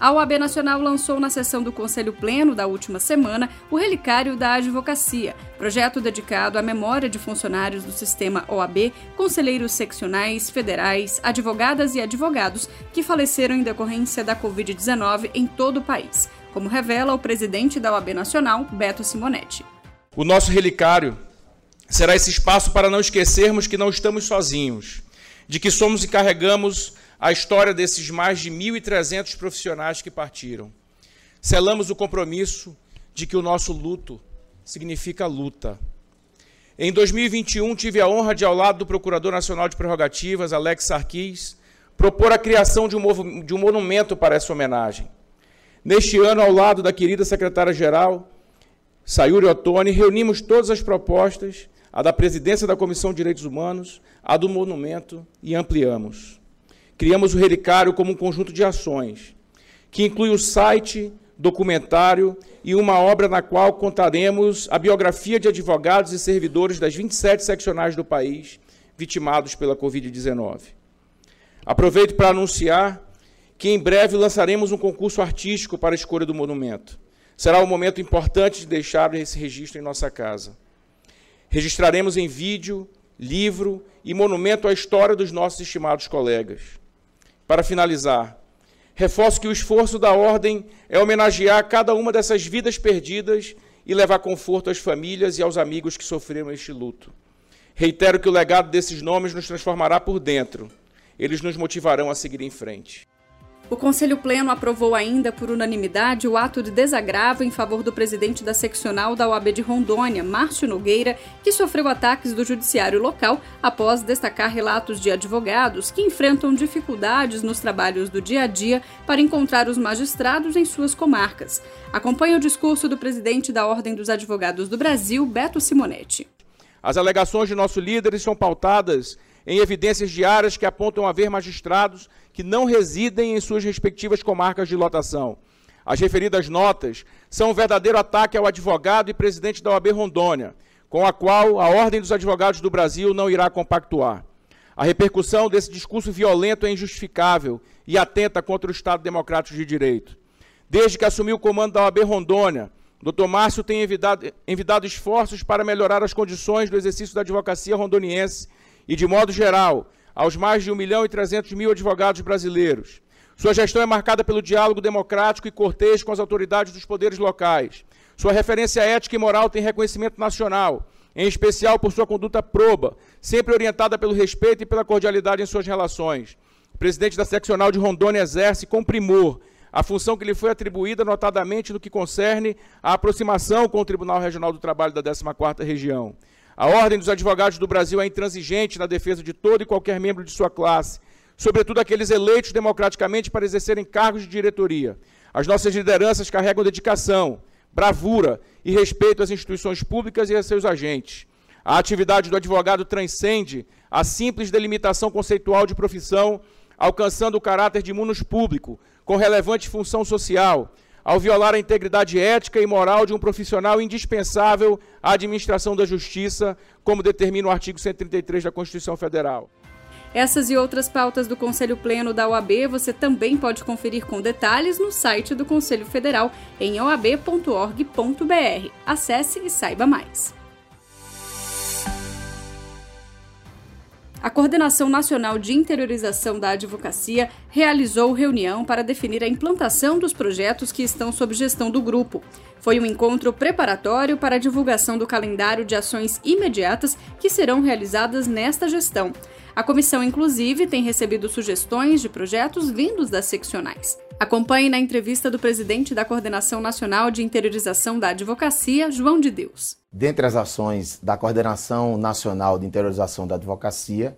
A OAB Nacional lançou na sessão do Conselho Pleno da última semana o Relicário da Advocacia, projeto dedicado à memória de funcionários do sistema OAB, conselheiros seccionais, federais, advogadas e advogados que faleceram em decorrência da Covid-19 em todo o país, como revela o presidente da OAB Nacional, Beto Simonetti. O nosso relicário será esse espaço para não esquecermos que não estamos sozinhos, de que somos e carregamos a história desses mais de 1.300 profissionais que partiram. Selamos o compromisso de que o nosso luto significa luta. Em 2021, tive a honra de, ao lado do Procurador Nacional de Prerrogativas, Alex Sarkis, propor a criação de um, de um monumento para essa homenagem. Neste ano, ao lado da querida secretária-geral, Sayuri Ottoni, reunimos todas as propostas, a da presidência da Comissão de Direitos Humanos, a do monumento, e ampliamos criamos o Relicário como um conjunto de ações, que inclui o site, documentário e uma obra na qual contaremos a biografia de advogados e servidores das 27 seccionais do país vitimados pela Covid-19. Aproveito para anunciar que em breve lançaremos um concurso artístico para a escolha do monumento. Será um momento importante de deixar esse registro em nossa casa. Registraremos em vídeo, livro e monumento a história dos nossos estimados colegas. Para finalizar, reforço que o esforço da Ordem é homenagear cada uma dessas vidas perdidas e levar conforto às famílias e aos amigos que sofreram este luto. Reitero que o legado desses nomes nos transformará por dentro. Eles nos motivarão a seguir em frente. O Conselho Pleno aprovou ainda por unanimidade o ato de desagravo em favor do presidente da seccional da OAB de Rondônia, Márcio Nogueira, que sofreu ataques do judiciário local após destacar relatos de advogados que enfrentam dificuldades nos trabalhos do dia a dia para encontrar os magistrados em suas comarcas. Acompanhe o discurso do presidente da Ordem dos Advogados do Brasil, Beto Simonetti. As alegações de nossos líderes são pautadas em evidências diárias que apontam haver magistrados que não residem em suas respectivas comarcas de lotação. As referidas notas são um verdadeiro ataque ao advogado e presidente da OAB Rondônia, com a qual a Ordem dos Advogados do Brasil não irá compactuar. A repercussão desse discurso violento é injustificável e atenta contra o Estado Democrático de Direito. Desde que assumiu o comando da OAB Rondônia, Dr. Márcio tem envidado, envidado esforços para melhorar as condições do exercício da advocacia rondoniense e, de modo geral, aos mais de 1 milhão e 300 mil advogados brasileiros. Sua gestão é marcada pelo diálogo democrático e cortês com as autoridades dos poderes locais. Sua referência ética e moral tem reconhecimento nacional, em especial por sua conduta proba, sempre orientada pelo respeito e pela cordialidade em suas relações. O presidente da seccional de Rondônia exerce com primor a função que lhe foi atribuída, notadamente no que concerne à aproximação com o Tribunal Regional do Trabalho da 14ª Região. A Ordem dos Advogados do Brasil é intransigente na defesa de todo e qualquer membro de sua classe, sobretudo aqueles eleitos democraticamente para exercerem cargos de diretoria. As nossas lideranças carregam dedicação, bravura e respeito às instituições públicas e a seus agentes. A atividade do advogado transcende a simples delimitação conceitual de profissão, alcançando o caráter de munus público, com relevante função social, ao violar a integridade ética e moral de um profissional indispensável à administração da justiça, como determina o artigo 133 da Constituição Federal. Essas e outras pautas do Conselho Pleno da OAB você também pode conferir com detalhes no site do Conselho Federal em oab.org.br. Acesse e saiba mais. A Coordenação Nacional de Interiorização da Advocacia realizou reunião para definir a implantação dos projetos que estão sob gestão do grupo. Foi um encontro preparatório para a divulgação do calendário de ações imediatas que serão realizadas nesta gestão. A comissão, inclusive, tem recebido sugestões de projetos vindos das seccionais. Acompanhe na entrevista do presidente da Coordenação Nacional de Interiorização da Advocacia, João de Deus. Dentre as ações da Coordenação Nacional de Interiorização da Advocacia,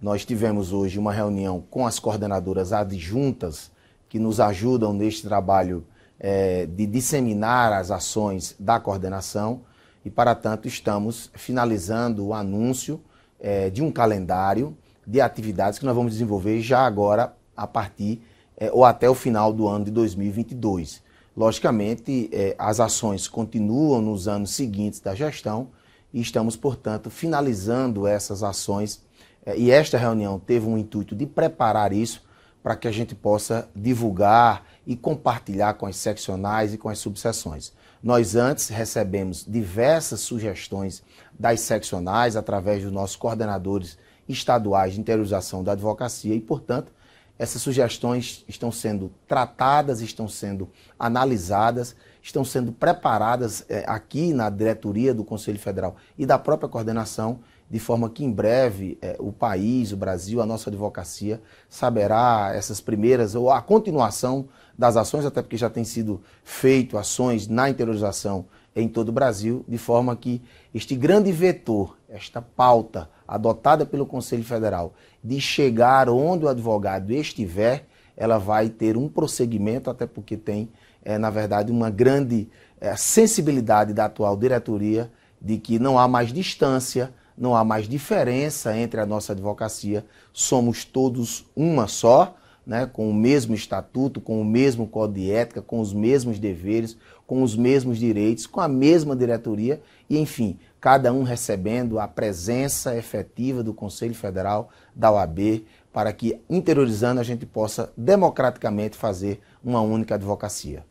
nós tivemos hoje uma reunião com as coordenadoras adjuntas que nos ajudam neste trabalho é, de disseminar as ações da coordenação e, para tanto, estamos finalizando o anúncio é, de um calendário de atividades que nós vamos desenvolver já agora a partir é, ou até o final do ano de 2022. Logicamente, é, as ações continuam nos anos seguintes da gestão e estamos, portanto, finalizando essas ações. É, e esta reunião teve um intuito de preparar isso para que a gente possa divulgar e compartilhar com as seccionais e com as subseções. Nós antes recebemos diversas sugestões das seccionais através dos nossos coordenadores estaduais de interiorização da advocacia e, portanto, essas sugestões estão sendo tratadas, estão sendo analisadas, estão sendo preparadas é, aqui na diretoria do Conselho Federal e da própria coordenação, de forma que em breve é, o país, o Brasil, a nossa advocacia saberá essas primeiras ou a continuação das ações, até porque já tem sido feito ações na interiorização em todo o Brasil, de forma que este grande vetor, esta pauta adotada pelo Conselho Federal de chegar onde o advogado estiver, ela vai ter um prosseguimento, até porque tem, é, na verdade, uma grande é, sensibilidade da atual diretoria de que não há mais distância, não há mais diferença entre a nossa advocacia, somos todos uma só né, com o mesmo estatuto, com o mesmo código de ética, com os mesmos deveres, com os mesmos direitos, com a mesma diretoria e, enfim, cada um recebendo a presença efetiva do Conselho Federal, da OAB, para que, interiorizando, a gente possa democraticamente fazer uma única advocacia.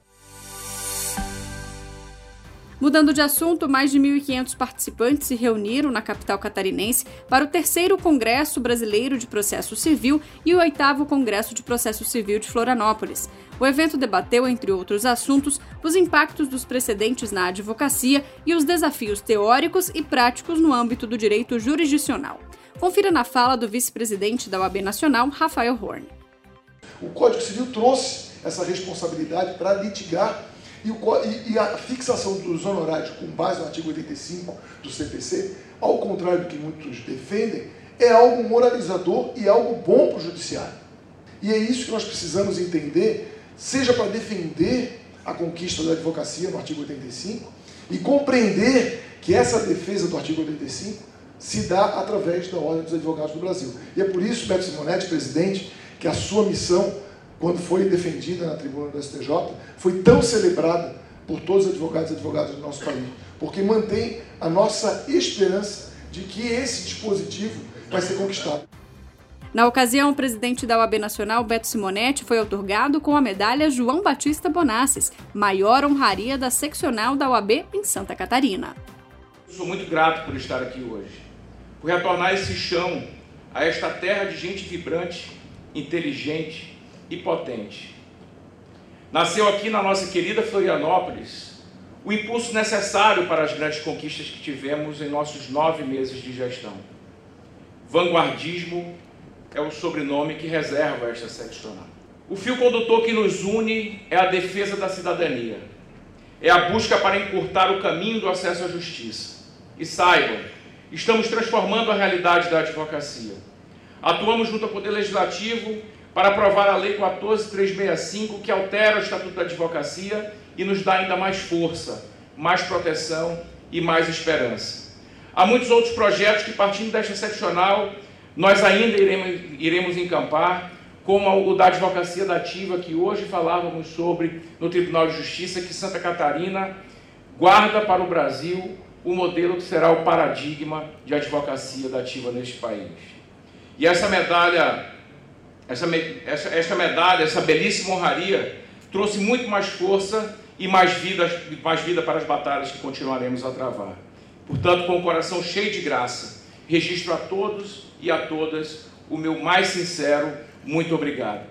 Mudando de assunto, mais de 1.500 participantes se reuniram na capital catarinense para o terceiro Congresso Brasileiro de Processo Civil e o oitavo Congresso de Processo Civil de Florianópolis. O evento debateu, entre outros assuntos, os impactos dos precedentes na advocacia e os desafios teóricos e práticos no âmbito do direito jurisdicional. Confira na fala do vice-presidente da OAB Nacional, Rafael Horn. O Código Civil trouxe essa responsabilidade para litigar e, o, e, e, a fixação dos honorários com base no artigo 85 do CPC, ao contrário do que muitos defendem, é algo moralizador e algo bom para o judiciário. E é isso que nós precisamos entender, seja para defender a conquista da advocacia no artigo 85 e compreender que essa defesa do artigo 85 se dá através da Ordem dos Advogados do Brasil. E é por isso, Beto Simonetti, presidente, que a sua missão quando foi defendida na tribuna do STJ, foi tão celebrada por todos os advogados e advogadas do nosso país, porque mantém a nossa esperança de que esse dispositivo vai ser conquistado. Na ocasião, o presidente da OAB Nacional, Beto Simonetti, foi otorgado com a medalha João Batista Bonassis, maior honraria da seccional da OAB em Santa Catarina. sou muito grato por estar aqui hoje, por retornar esse chão a esta terra de gente vibrante, inteligente, e potente. Nasceu aqui na nossa querida Florianópolis o impulso necessário para as grandes conquistas que tivemos em nossos nove meses de gestão. Vanguardismo é o sobrenome que reserva esta seccional. O fio condutor que nos une é a defesa da cidadania, é a busca para encurtar o caminho do acesso à justiça. E saibam, estamos transformando a realidade da advocacia. Atuamos junto ao Poder Legislativo para aprovar a Lei 14365, que altera o Estatuto da Advocacia e nos dá ainda mais força, mais proteção e mais esperança. Há muitos outros projetos que, partindo desta seccional, nós ainda iremos, iremos encampar, como o da advocacia dativa, que hoje falávamos sobre no Tribunal de Justiça, que Santa Catarina guarda para o Brasil o modelo que será o paradigma de advocacia dativa neste país. E essa medalha essa, essa, essa medalha, essa belíssima honraria, trouxe muito mais força e mais vida, mais vida para as batalhas que continuaremos a travar. Portanto, com o coração cheio de graça, registro a todos e a todas o meu mais sincero muito obrigado.